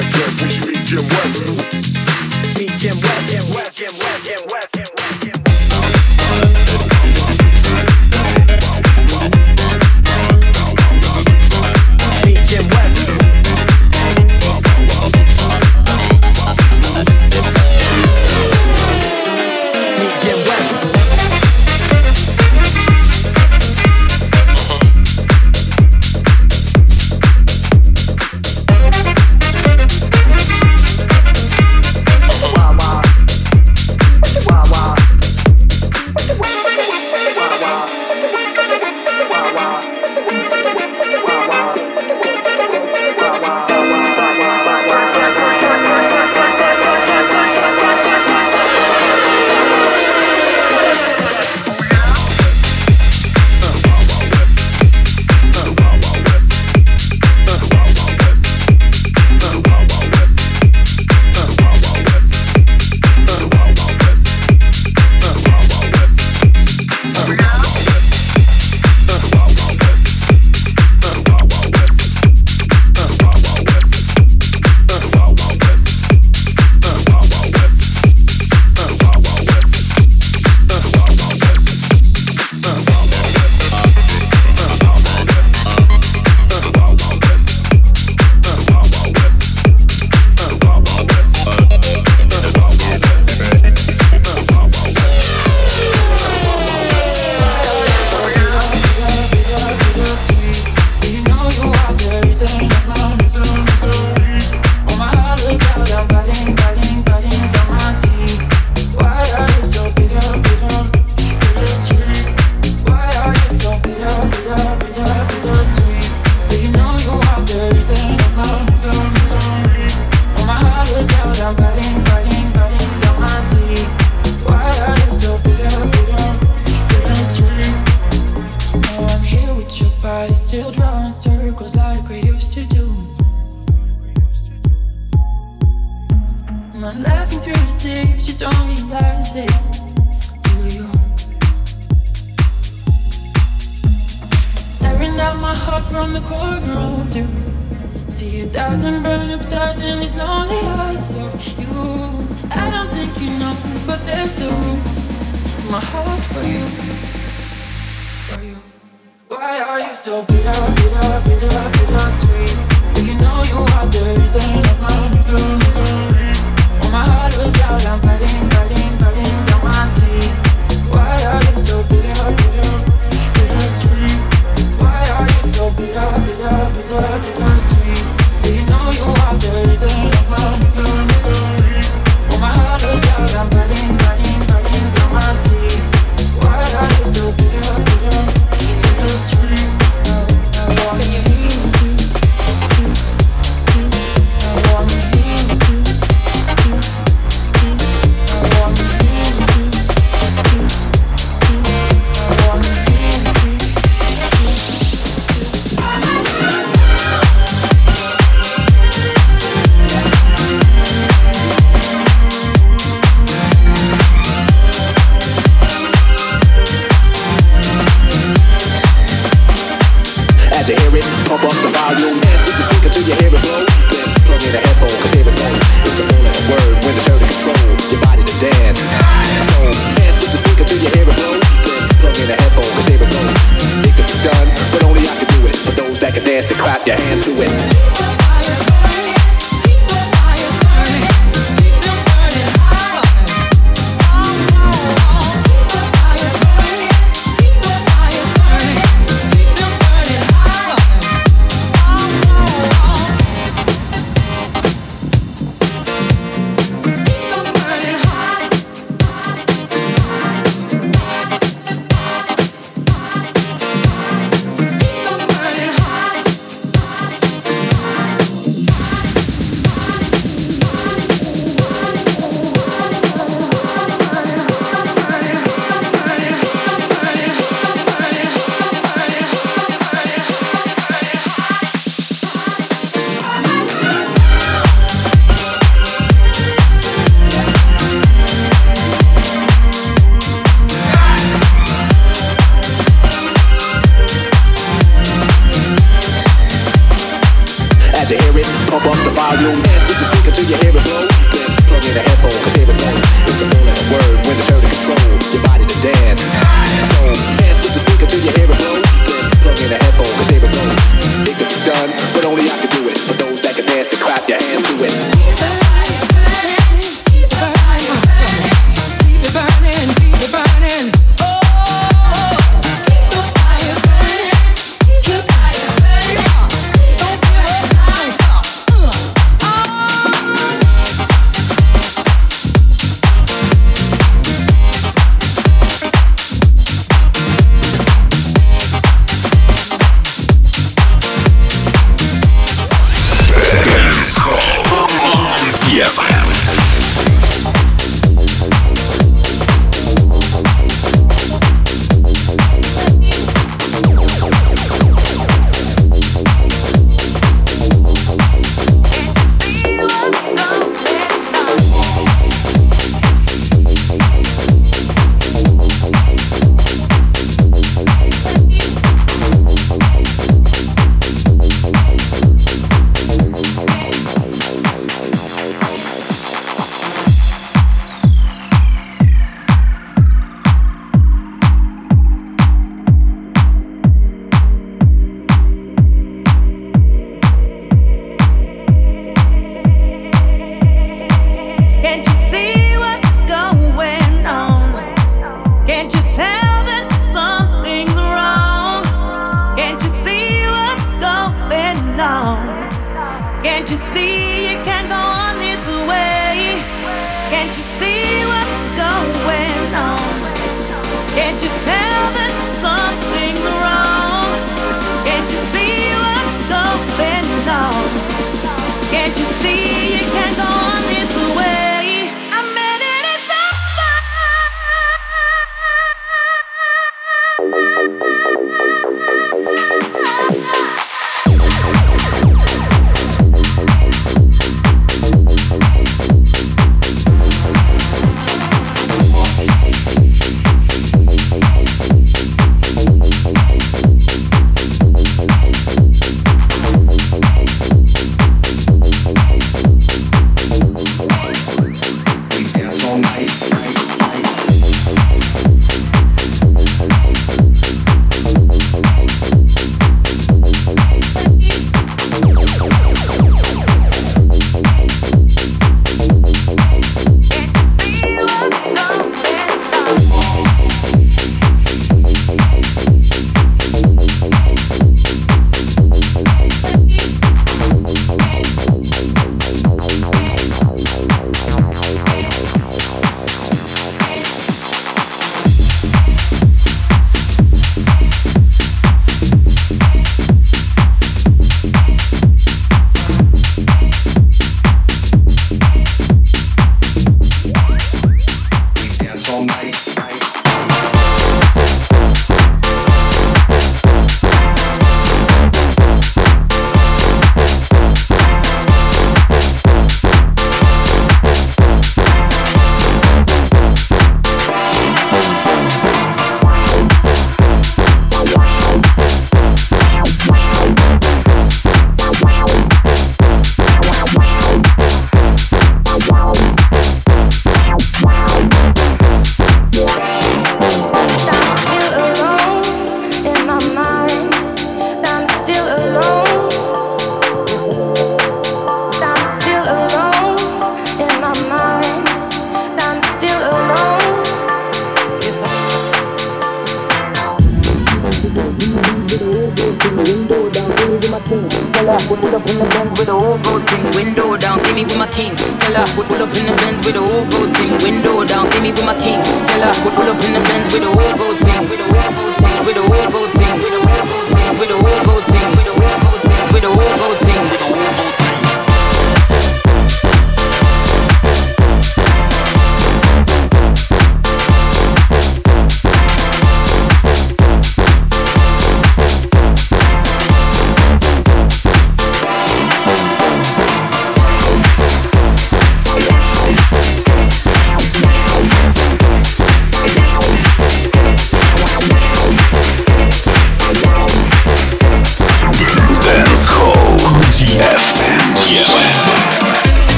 that dress, we Jim West. Meet Jim West, Jim West, Jim West, Jim West. Cause here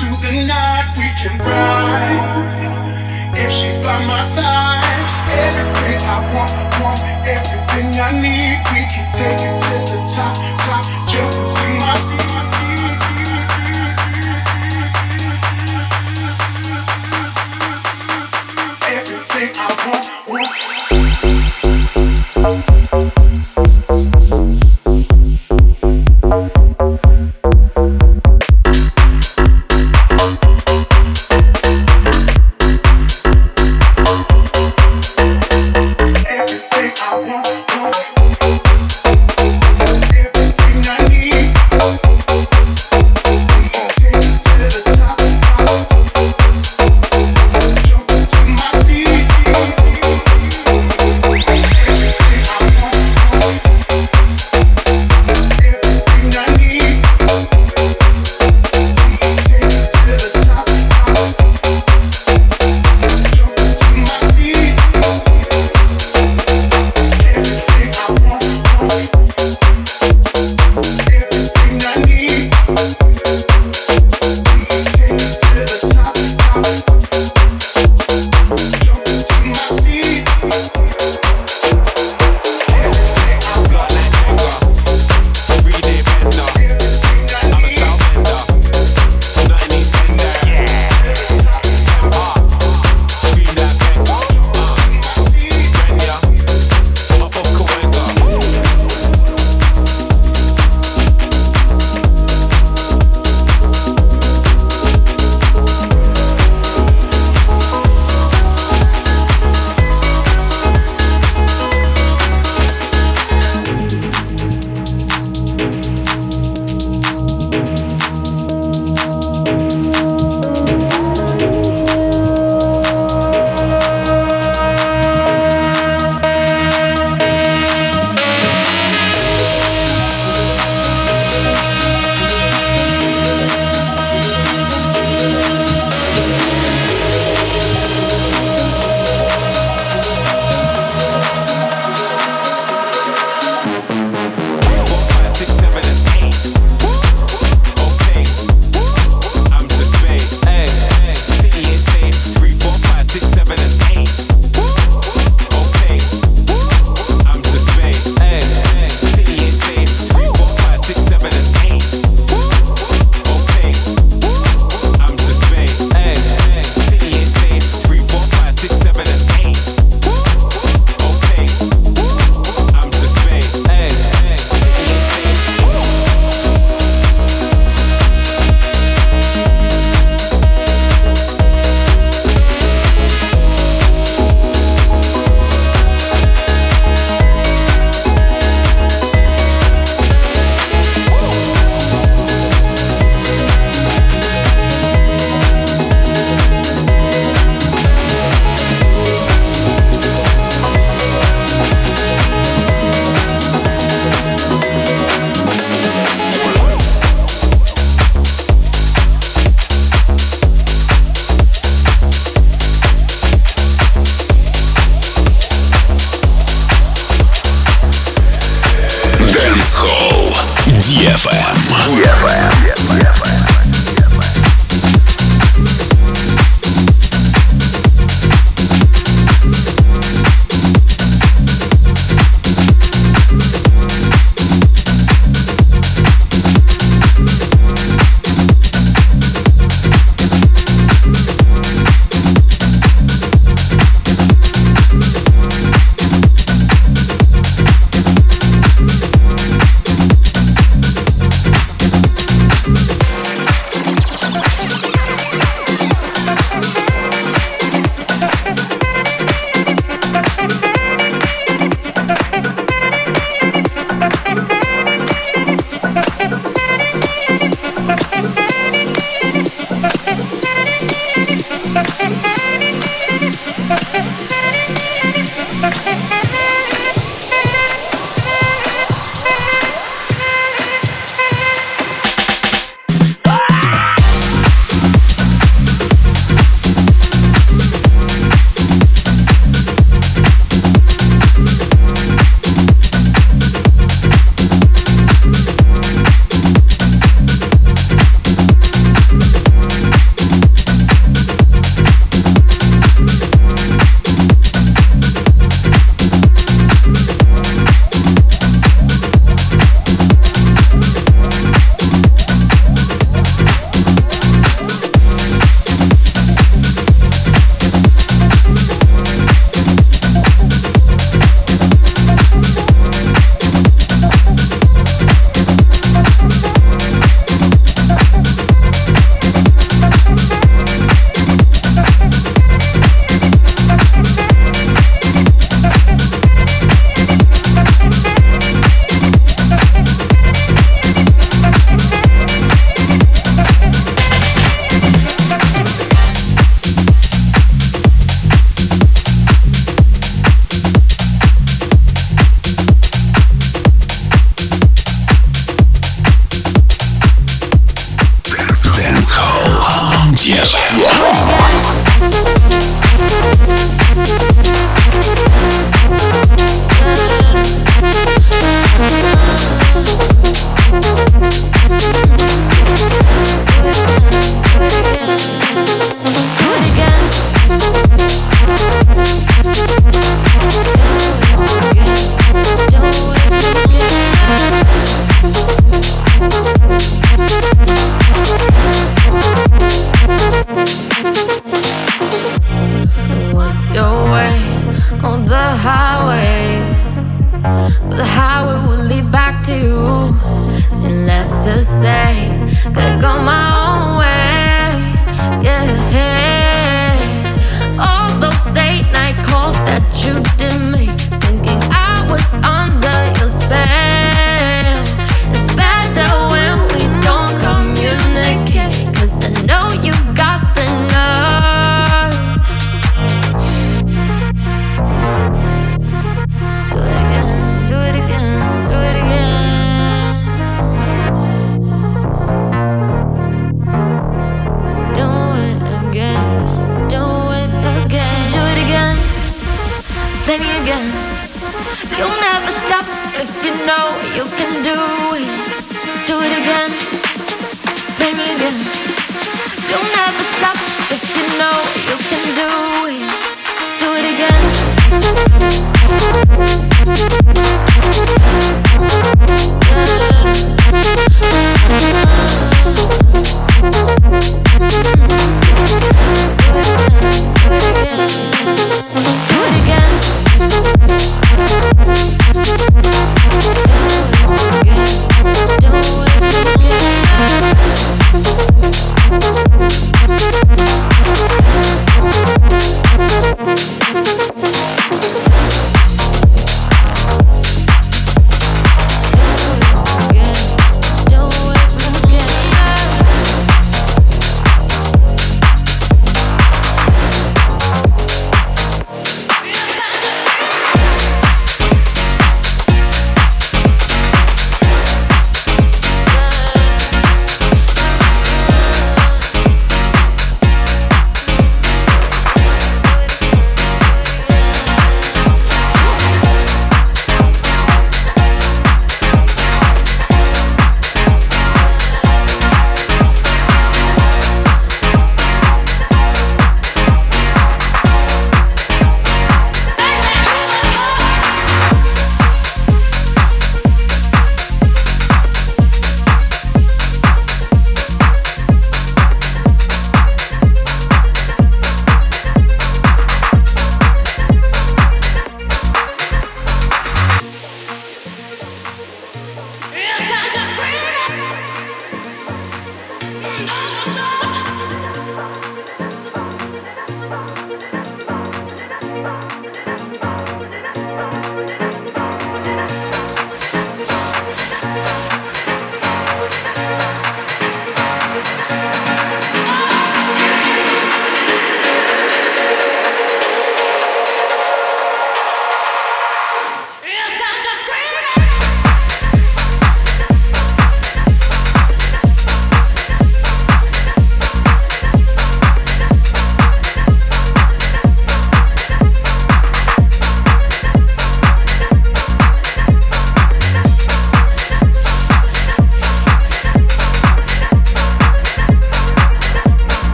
Into the night. We can ride if she's by my side. Everything I want, want everything I need. We can take it to the top, top, jump into my seat.